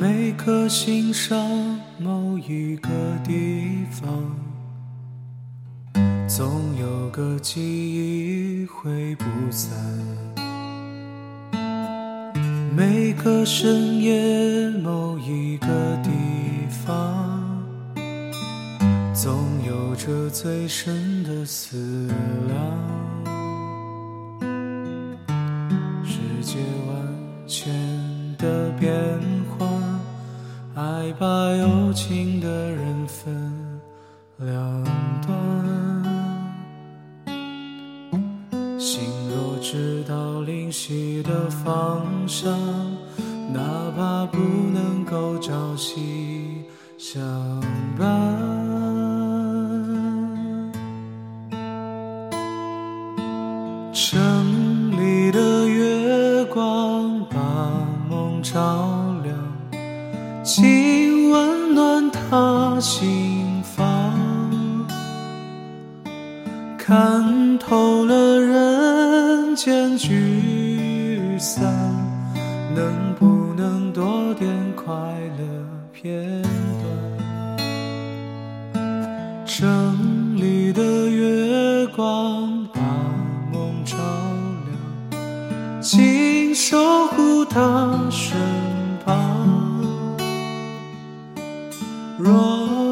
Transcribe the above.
每颗心上某一个地方，总有个记忆挥不散。每个深夜某一个地方，总有着最深的思量。世界万千的变，把有情的人分两端。心若知道灵犀的方向，哪怕不能够朝夕相伴。城里的月光把梦照心房。看透了人间聚散，能不能多点快乐片段？城里的月光把梦照亮，请守护它身